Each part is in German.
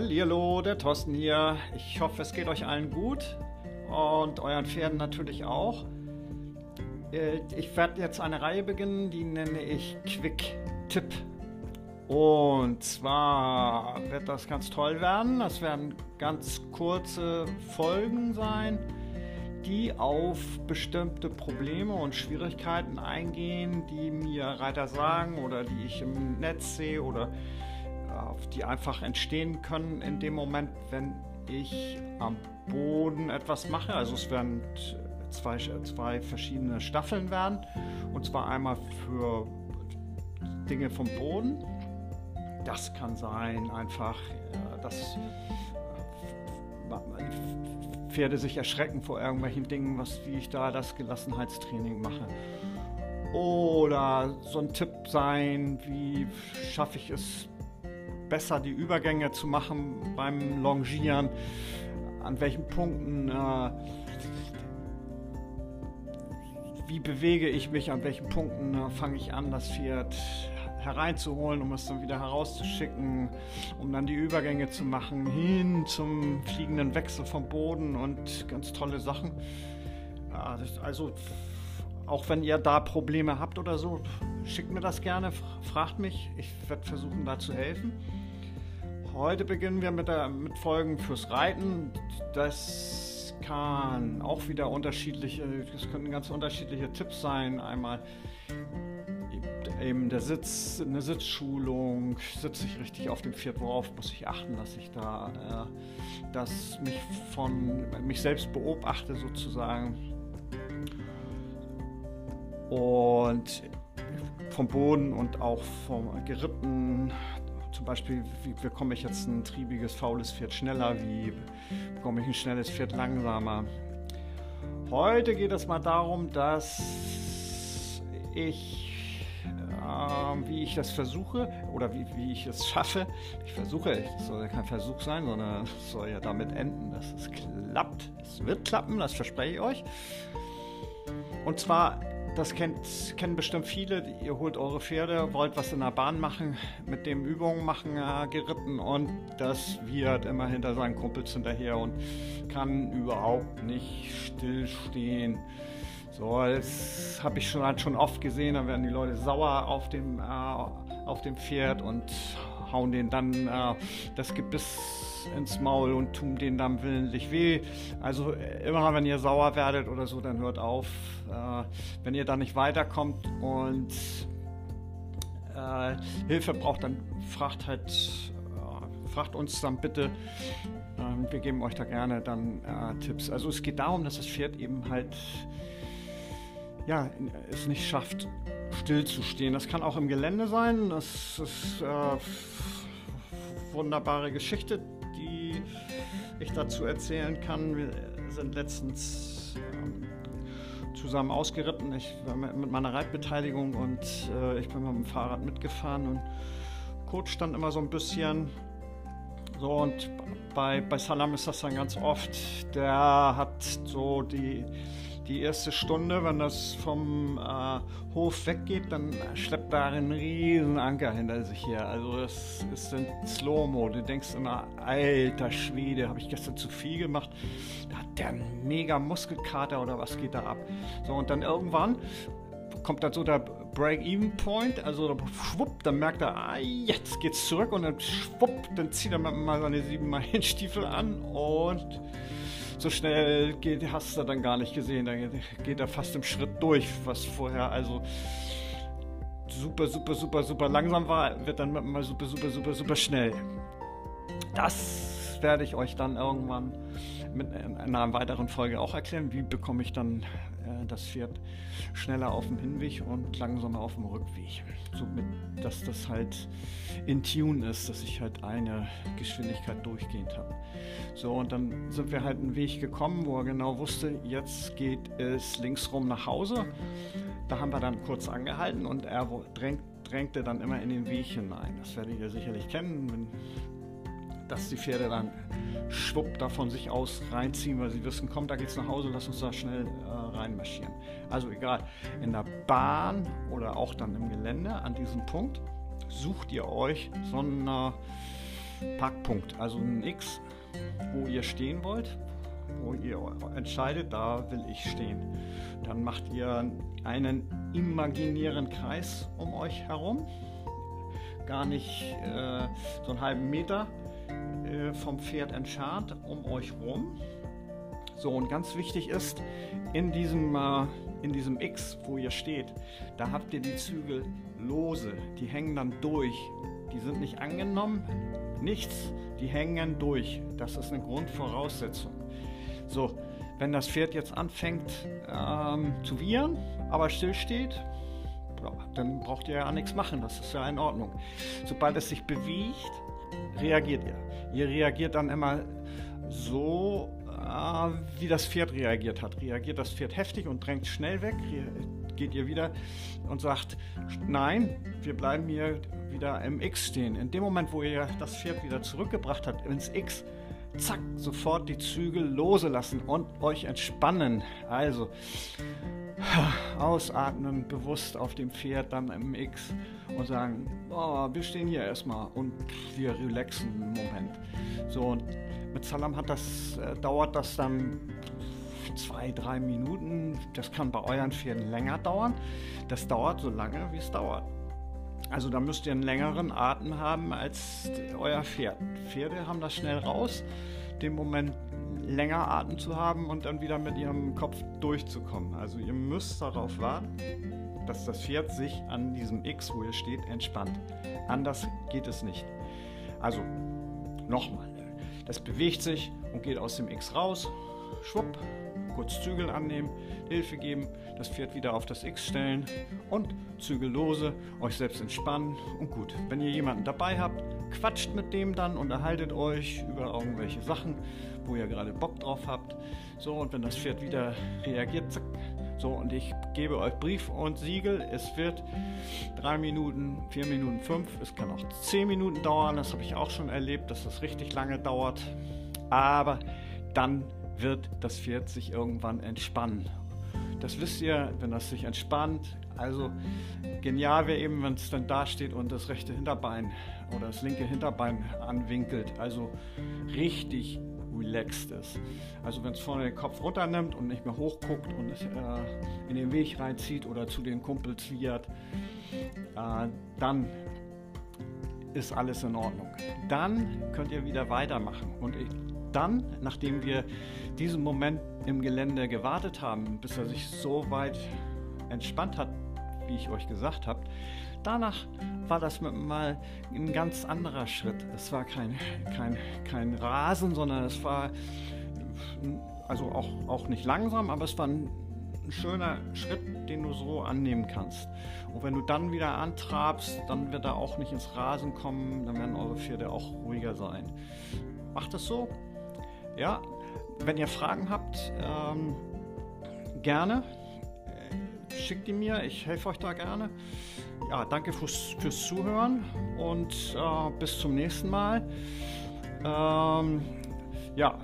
Hallo, der Thorsten hier. Ich hoffe, es geht euch allen gut und euren Pferden natürlich auch. Äh, ich werde jetzt eine Reihe beginnen, die nenne ich Quick Tipp. Und zwar wird das ganz toll werden. Das werden ganz kurze Folgen sein, die auf bestimmte Probleme und Schwierigkeiten eingehen, die mir Reiter sagen oder die ich im Netz sehe oder die einfach entstehen können in dem Moment, wenn ich am Boden etwas mache. Also es werden zwei, zwei verschiedene Staffeln werden. Und zwar einmal für Dinge vom Boden. Das kann sein einfach, dass Pferde sich erschrecken vor irgendwelchen Dingen, was, wie ich da das Gelassenheitstraining mache. Oder so ein Tipp sein, wie schaffe ich es besser die Übergänge zu machen beim Longieren, an welchen Punkten, äh, wie bewege ich mich, an welchen Punkten äh, fange ich an, das Pferd hereinzuholen, um es dann wieder herauszuschicken, um dann die Übergänge zu machen, hin zum fliegenden Wechsel vom Boden und ganz tolle Sachen. Also auch wenn ihr da Probleme habt oder so, schickt mir das gerne, fragt mich. Ich werde versuchen, da zu helfen. Heute beginnen wir mit, der, mit Folgen fürs Reiten. Das kann auch wieder unterschiedliche, das können ganz unterschiedliche Tipps sein. Einmal eben der Sitz, eine Sitzschulung, sitze ich richtig auf dem Pferd, worauf muss ich achten, dass ich da, äh, dass mich von mich selbst beobachte sozusagen. Und vom Boden und auch vom Geritten zum Beispiel, wie bekomme ich jetzt ein triebiges, faules Pferd schneller? Wie bekomme ich ein schnelles Pferd langsamer? Heute geht es mal darum, dass ich, äh, wie ich das versuche oder wie, wie ich es schaffe. Ich versuche, es soll ja kein Versuch sein, sondern es soll ja damit enden, dass es klappt. Es wird klappen, das verspreche ich euch. Und zwar das kennt, kennen bestimmt viele. Ihr holt eure Pferde, wollt was in der Bahn machen, mit dem Übungen machen, äh, geritten und das wird immer hinter seinen Kumpels hinterher und kann überhaupt nicht stillstehen. So, das habe ich schon, halt schon oft gesehen. Da werden die Leute sauer auf dem, äh, auf dem Pferd und hauen den dann äh, das Gebiss ins Maul und tun den dann willentlich weh. Also immer wenn ihr sauer werdet oder so, dann hört auf. Äh, wenn ihr da nicht weiterkommt und äh, Hilfe braucht, dann fragt halt, äh, fragt uns dann bitte. Ähm, wir geben euch da gerne dann äh, Tipps. Also es geht darum, dass das Pferd eben halt ja, es nicht schafft, stillzustehen. Das kann auch im Gelände sein. Das ist äh, wunderbare Geschichte, die ich dazu erzählen kann. Wir sind letztens ähm, zusammen ausgeritten. Ich war mit meiner Reitbeteiligung und äh, ich bin mit dem Fahrrad mitgefahren und Coach stand immer so ein bisschen. So und bei, bei Salam ist das dann ganz oft. Der hat so die die erste Stunde, wenn das vom äh, Hof weggeht, dann schleppt da einen riesen Anker hinter sich her. Also das ist in Slow-Mo. Du denkst immer, alter Schwede, habe ich gestern zu viel gemacht? Da hat der einen mega Muskelkater oder was geht da ab? So, und dann irgendwann kommt dann so der Break-Even-Point, also schwupp, dann merkt er, ah, jetzt geht's zurück und dann schwupp, dann zieht er mal seine sieben Meilenstiefel an und so schnell geht, hast du dann gar nicht gesehen. Da geht er fast im Schritt durch, was vorher also super, super, super, super langsam war, wird dann mal super, super, super, super schnell. Das werde ich euch dann irgendwann mit einer weiteren Folge auch erklären. Wie bekomme ich dann das Pferd schneller auf dem Hinweg und langsamer auf dem Rückweg. Somit, dass das halt in Tune ist, dass ich halt eine Geschwindigkeit durchgehend habe. So, und dann sind wir halt einen Weg gekommen, wo er genau wusste, jetzt geht es linksrum nach Hause. Da haben wir dann kurz angehalten und er drängt, drängte dann immer in den Weg hinein. Das werdet ihr sicherlich kennen, wenn dass die Pferde dann schwupp da von sich aus reinziehen, weil sie wissen, komm, da geht's nach Hause, lass uns da schnell äh, reinmarschieren. Also egal, in der Bahn oder auch dann im Gelände an diesem Punkt sucht ihr euch so eine Parkpunkt, also ein X, wo ihr stehen wollt, wo ihr entscheidet, da will ich stehen. Dann macht ihr einen imaginären Kreis um euch herum, gar nicht äh, so einen halben Meter äh, vom Pferd entfernt, um euch rum. So, und ganz wichtig ist, in diesem, äh, in diesem X, wo ihr steht, da habt ihr die Zügel lose, die hängen dann durch. Die sind nicht angenommen, nichts, die hängen durch. Das ist eine Grundvoraussetzung. So, wenn das Pferd jetzt anfängt ähm, zu wiehern, aber still steht, dann braucht ihr ja nichts machen, das ist ja in Ordnung. Sobald es sich bewegt, reagiert ihr. Ihr reagiert dann immer so, äh, wie das Pferd reagiert hat. Reagiert das Pferd heftig und drängt schnell weg, geht ihr wieder und sagt, nein, wir bleiben hier wieder im X stehen. In dem Moment, wo ihr das Pferd wieder zurückgebracht habt ins X, zack, sofort die Zügel lose lassen und euch entspannen. Also ausatmen, bewusst auf dem Pferd, dann im X und sagen, oh, wir stehen hier erstmal und wir relaxen einen Moment. So, und mit Salam hat das, äh, dauert das dann zwei, drei Minuten. Das kann bei euren Pferden länger dauern. Das dauert so lange, wie es dauert. Also da müsst ihr einen längeren Atem haben als euer Pferd. Pferde haben das schnell raus, den Moment länger Atem zu haben und dann wieder mit ihrem Kopf durchzukommen. Also ihr müsst darauf warten, dass das Pferd sich an diesem X, wo ihr steht, entspannt. Anders geht es nicht. Also nochmal, das bewegt sich und geht aus dem X raus, schwupp, kurz Zügel annehmen, Hilfe geben, das Pferd wieder auf das X stellen und Zügel lose, euch selbst entspannen und gut. Wenn ihr jemanden dabei habt, quatscht mit dem dann, unterhaltet euch über irgendwelche Sachen, wo ihr gerade Bock drauf habt. So, und wenn das Pferd wieder reagiert, zack, so, und ich gebe euch Brief und Siegel. Es wird drei Minuten, vier Minuten, fünf. Es kann auch zehn Minuten dauern. Das habe ich auch schon erlebt, dass das richtig lange dauert. Aber dann wird das Pferd sich irgendwann entspannen. Das wisst ihr, wenn das sich entspannt. Also genial wäre eben, wenn es dann da steht und das rechte Hinterbein oder das linke Hinterbein anwinkelt. Also richtig relaxed ist. Also wenn es vorne den Kopf runternimmt und nicht mehr hochguckt und es äh, in den Weg reinzieht oder zu den Kumpels wiehert, äh, dann ist alles in Ordnung. Dann könnt ihr wieder weitermachen. Und ich, dann, nachdem wir diesen Moment im Gelände gewartet haben, bis er sich so weit entspannt hat, wie ich euch gesagt habe, danach war das mal ein ganz anderer Schritt. Es war kein, kein, kein Rasen, sondern es war also auch, auch nicht langsam, aber es war ein, ein schöner Schritt, den du so annehmen kannst. Und wenn du dann wieder antrabst, dann wird er auch nicht ins Rasen kommen, dann werden eure Pferde auch ruhiger sein. Macht es so, ja, wenn ihr Fragen habt, ähm, gerne. Schickt die mir, ich helfe euch da gerne. Ja, danke fürs, fürs Zuhören und äh, bis zum nächsten Mal. Ähm, ja,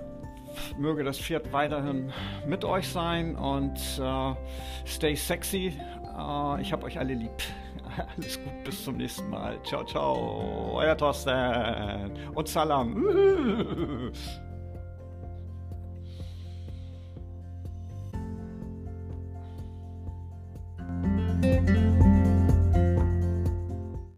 möge das Pferd weiterhin mit euch sein und äh, stay sexy. Äh, ich habe euch alle lieb. Alles gut, bis zum nächsten Mal. Ciao, ciao. Euer Thorsten und Salam.